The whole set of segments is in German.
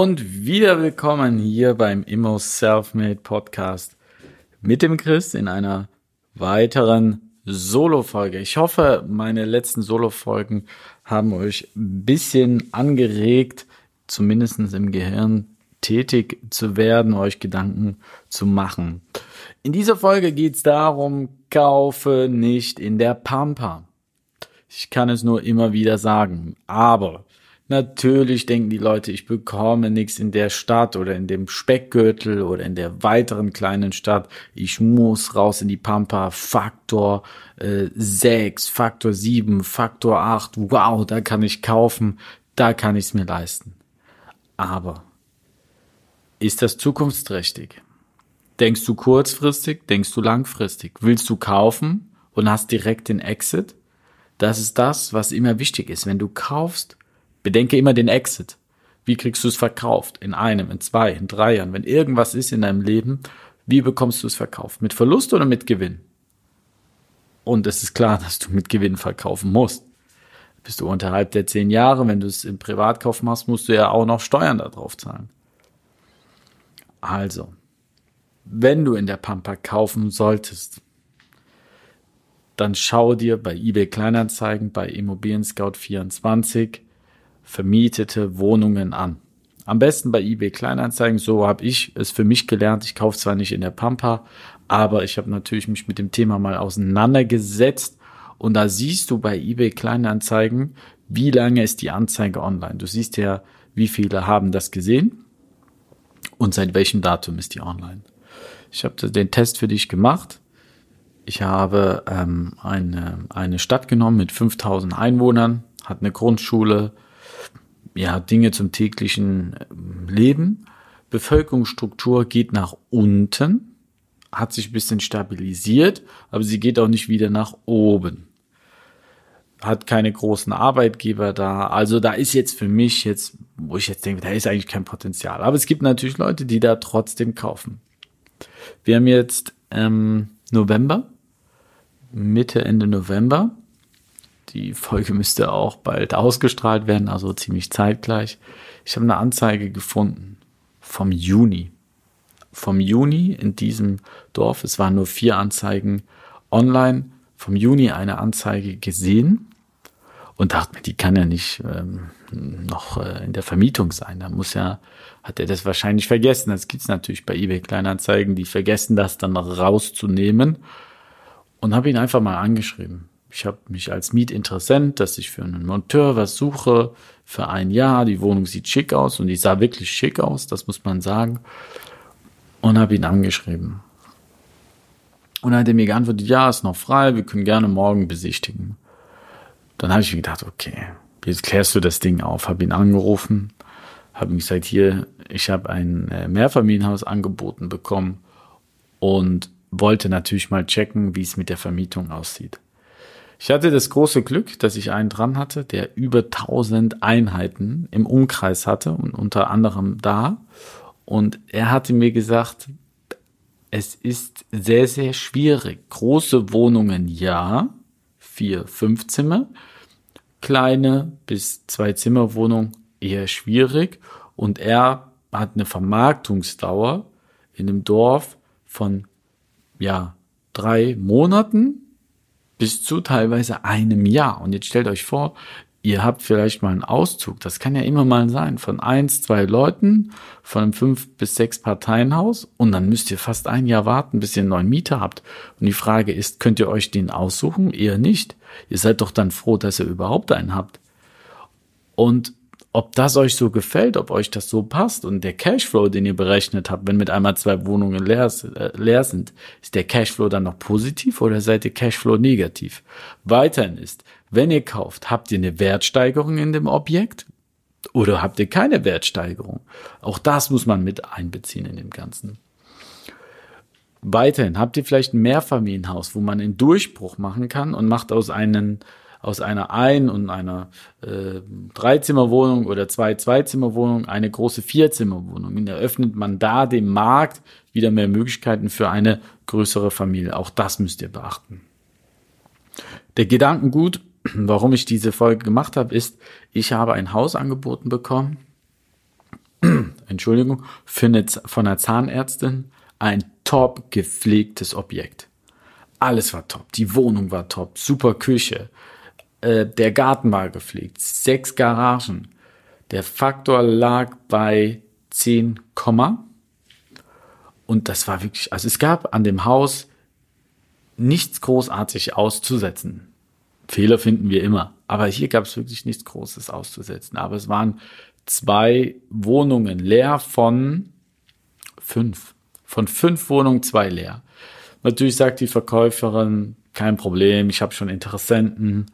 Und wieder willkommen hier beim Immo Selfmade Podcast mit dem Chris in einer weiteren Solo-Folge. Ich hoffe, meine letzten Solo-Folgen haben euch ein bisschen angeregt, zumindest im Gehirn tätig zu werden, euch Gedanken zu machen. In dieser Folge geht es darum, kaufe nicht in der Pampa. Ich kann es nur immer wieder sagen, aber Natürlich denken die Leute, ich bekomme nichts in der Stadt oder in dem Speckgürtel oder in der weiteren kleinen Stadt. Ich muss raus in die Pampa. Faktor äh, 6, Faktor 7, Faktor 8. Wow, da kann ich kaufen. Da kann ich es mir leisten. Aber ist das zukunftsträchtig? Denkst du kurzfristig? Denkst du langfristig? Willst du kaufen und hast direkt den Exit? Das ist das, was immer wichtig ist. Wenn du kaufst, Bedenke immer den Exit. Wie kriegst du es verkauft? In einem, in zwei, in drei Jahren. Wenn irgendwas ist in deinem Leben, wie bekommst du es verkauft? Mit Verlust oder mit Gewinn? Und es ist klar, dass du mit Gewinn verkaufen musst. Bist du unterhalb der zehn Jahre, wenn du es im Privatkauf machst, musst du ja auch noch Steuern darauf zahlen. Also, wenn du in der Pampa kaufen solltest, dann schau dir bei eBay Kleinanzeigen, bei Immobilien Scout 24 vermietete Wohnungen an. Am besten bei eBay Kleinanzeigen, so habe ich es für mich gelernt. Ich kaufe zwar nicht in der Pampa, aber ich habe natürlich mich mit dem Thema mal auseinandergesetzt und da siehst du bei eBay Kleinanzeigen, wie lange ist die Anzeige online. Du siehst ja, wie viele haben das gesehen und seit welchem Datum ist die online. Ich habe den Test für dich gemacht. Ich habe ähm, eine, eine Stadt genommen mit 5000 Einwohnern, hat eine Grundschule, ja, Dinge zum täglichen ähm, Leben. Bevölkerungsstruktur geht nach unten, hat sich ein bisschen stabilisiert, aber sie geht auch nicht wieder nach oben. Hat keine großen Arbeitgeber da. Also da ist jetzt für mich jetzt, wo ich jetzt denke, da ist eigentlich kein Potenzial. Aber es gibt natürlich Leute, die da trotzdem kaufen. Wir haben jetzt ähm, November, Mitte, Ende November. Die Folge müsste auch bald ausgestrahlt werden, also ziemlich zeitgleich. Ich habe eine Anzeige gefunden vom Juni. Vom Juni in diesem Dorf. Es waren nur vier Anzeigen online. Vom Juni eine Anzeige gesehen und dachte mir, die kann ja nicht ähm, noch äh, in der Vermietung sein. Da muss ja, hat er das wahrscheinlich vergessen. Das gibt's natürlich bei eBay Kleinanzeigen, die vergessen das dann rauszunehmen. Und habe ihn einfach mal angeschrieben ich habe mich als Mietinteressent, dass ich für einen Monteur was suche, für ein Jahr. Die Wohnung sieht schick aus und die sah wirklich schick aus, das muss man sagen. Und habe ihn angeschrieben. Und dann hat er mir geantwortet, ja, ist noch frei, wir können gerne morgen besichtigen. Dann habe ich mir gedacht, okay, jetzt klärst du das Ding auf. Habe ihn angerufen, habe ihm gesagt, hier, ich habe ein äh, Mehrfamilienhaus angeboten bekommen und wollte natürlich mal checken, wie es mit der Vermietung aussieht. Ich hatte das große Glück, dass ich einen dran hatte, der über 1000 Einheiten im Umkreis hatte und unter anderem da. Und er hatte mir gesagt, es ist sehr, sehr schwierig. Große Wohnungen ja, vier, fünf Zimmer. Kleine bis zwei Zimmer Wohnung eher schwierig. Und er hat eine Vermarktungsdauer in einem Dorf von, ja, drei Monaten bis zu teilweise einem Jahr. Und jetzt stellt euch vor, ihr habt vielleicht mal einen Auszug, das kann ja immer mal sein, von eins, zwei Leuten, von einem fünf bis sechs Parteienhaus und dann müsst ihr fast ein Jahr warten, bis ihr einen neuen Mieter habt. Und die Frage ist, könnt ihr euch den aussuchen? Eher nicht. Ihr seid doch dann froh, dass ihr überhaupt einen habt. Und ob das euch so gefällt, ob euch das so passt und der Cashflow, den ihr berechnet habt, wenn mit einmal zwei Wohnungen leer, äh, leer sind, ist der Cashflow dann noch positiv oder seid ihr Cashflow negativ? Weiterhin ist, wenn ihr kauft, habt ihr eine Wertsteigerung in dem Objekt Oder habt ihr keine Wertsteigerung? Auch das muss man mit einbeziehen in dem Ganzen. Weiterhin habt ihr vielleicht ein Mehrfamilienhaus, wo man einen Durchbruch machen kann und macht aus einen aus einer Ein- und einer äh, Dreizimmerwohnung oder zwei Zweizimmerwohnung eine große Vierzimmerwohnung. Und eröffnet man da dem Markt wieder mehr Möglichkeiten für eine größere Familie. Auch das müsst ihr beachten. Der Gedankengut, warum ich diese Folge gemacht habe, ist, ich habe ein Haus angeboten bekommen, Entschuldigung, eine, von einer Zahnärztin, ein top gepflegtes Objekt. Alles war top. Die Wohnung war top. Super Küche. Äh, der Garten war gepflegt. Sechs Garagen. Der Faktor lag bei 10, und das war wirklich, also es gab an dem Haus nichts großartig auszusetzen. Fehler finden wir immer. Aber hier gab es wirklich nichts Großes auszusetzen. Aber es waren zwei Wohnungen leer von fünf. Von fünf Wohnungen zwei leer. Natürlich sagt die Verkäuferin, kein Problem, ich habe schon Interessenten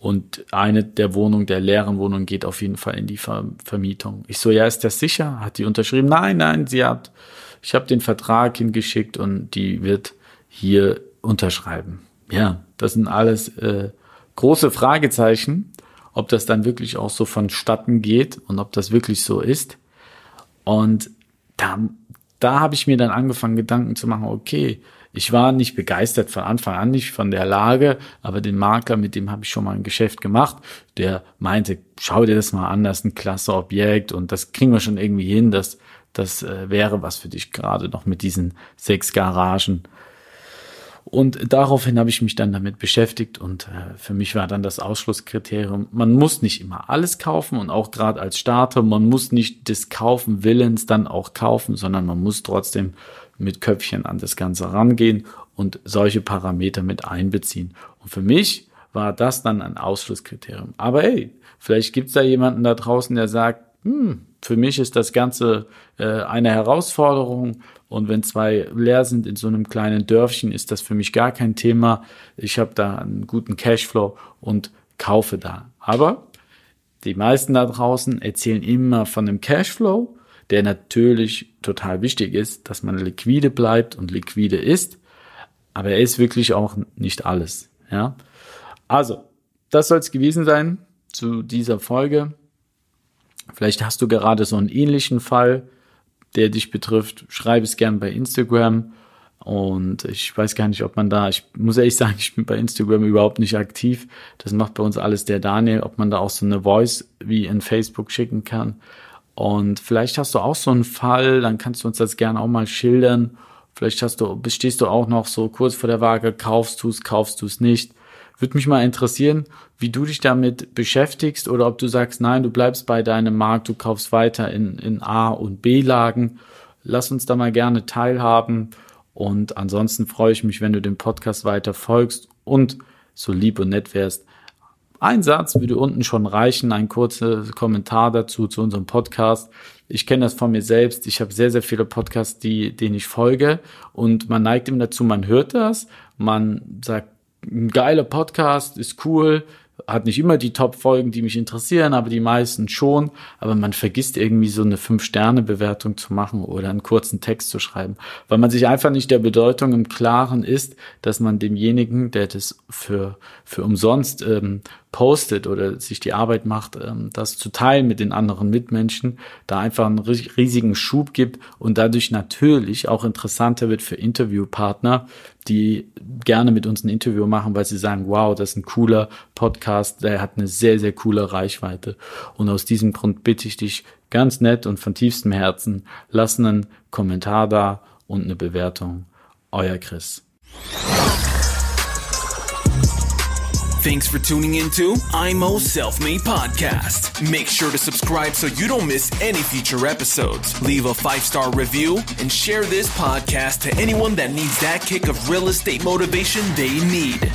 und eine der Wohnungen, der leeren Wohnungen geht auf jeden Fall in die Ver Vermietung. Ich so, ja, ist das sicher? Hat die unterschrieben? Nein, nein, sie hat, ich habe den Vertrag hingeschickt und die wird hier unterschreiben. Ja, das sind alles äh, große Fragezeichen, ob das dann wirklich auch so vonstatten geht und ob das wirklich so ist. Und da da habe ich mir dann angefangen, Gedanken zu machen, okay, ich war nicht begeistert von Anfang an nicht von der Lage, aber den Makler, mit dem habe ich schon mal ein Geschäft gemacht, der meinte, schau dir das mal an, das ist ein klasse Objekt und das kriegen wir schon irgendwie hin, das, das äh, wäre was für dich gerade noch mit diesen sechs Garagen. Und daraufhin habe ich mich dann damit beschäftigt und äh, für mich war dann das Ausschlusskriterium, man muss nicht immer alles kaufen und auch gerade als Starter, man muss nicht des Kaufen Willens dann auch kaufen, sondern man muss trotzdem mit Köpfchen an das Ganze rangehen und solche Parameter mit einbeziehen. Und für mich war das dann ein Ausschlusskriterium. Aber hey, vielleicht gibt's da jemanden da draußen, der sagt, hm, für mich ist das Ganze äh, eine Herausforderung und wenn zwei leer sind in so einem kleinen Dörfchen, ist das für mich gar kein Thema. Ich habe da einen guten Cashflow und kaufe da. Aber die meisten da draußen erzählen immer von dem Cashflow, der natürlich total wichtig ist, dass man liquide bleibt und liquide ist. Aber er ist wirklich auch nicht alles. Ja, also das soll es gewesen sein zu dieser Folge. Vielleicht hast du gerade so einen ähnlichen Fall der dich betrifft, schreib es gern bei Instagram. Und ich weiß gar nicht, ob man da, ich muss ehrlich sagen, ich bin bei Instagram überhaupt nicht aktiv. Das macht bei uns alles der Daniel, ob man da auch so eine Voice wie in Facebook schicken kann. Und vielleicht hast du auch so einen Fall, dann kannst du uns das gerne auch mal schildern. Vielleicht hast du, bestehst du auch noch so kurz vor der Waage, kaufst du es, kaufst du es nicht. Würde mich mal interessieren, wie du dich damit beschäftigst oder ob du sagst, nein, du bleibst bei deinem Markt, du kaufst weiter in, in A- und B-Lagen. Lass uns da mal gerne teilhaben. Und ansonsten freue ich mich, wenn du dem Podcast weiter folgst und so lieb und nett wärst. Ein Satz würde unten schon reichen, ein kurzer Kommentar dazu zu unserem Podcast. Ich kenne das von mir selbst. Ich habe sehr, sehr viele Podcasts, die, denen ich folge. Und man neigt immer dazu, man hört das, man sagt, ein geiler Podcast, ist cool, hat nicht immer die Top-Folgen, die mich interessieren, aber die meisten schon. Aber man vergisst irgendwie so eine Fünf-Sterne-Bewertung zu machen oder einen kurzen Text zu schreiben, weil man sich einfach nicht der Bedeutung im Klaren ist, dass man demjenigen, der das für, für umsonst ähm, postet oder sich die Arbeit macht, ähm, das zu teilen mit den anderen Mitmenschen, da einfach einen riesigen Schub gibt und dadurch natürlich auch interessanter wird für Interviewpartner, die gerne mit uns ein Interview machen, weil sie sagen, wow, das ist ein cooler Podcast, der hat eine sehr, sehr coole Reichweite. Und aus diesem Grund bitte ich dich ganz nett und von tiefstem Herzen, lass einen Kommentar da und eine Bewertung. Euer Chris. Thanks for tuning into IMO Self Made Podcast. Make sure to subscribe so you don't miss any future episodes. Leave a five star review and share this podcast to anyone that needs that kick of real estate motivation they need.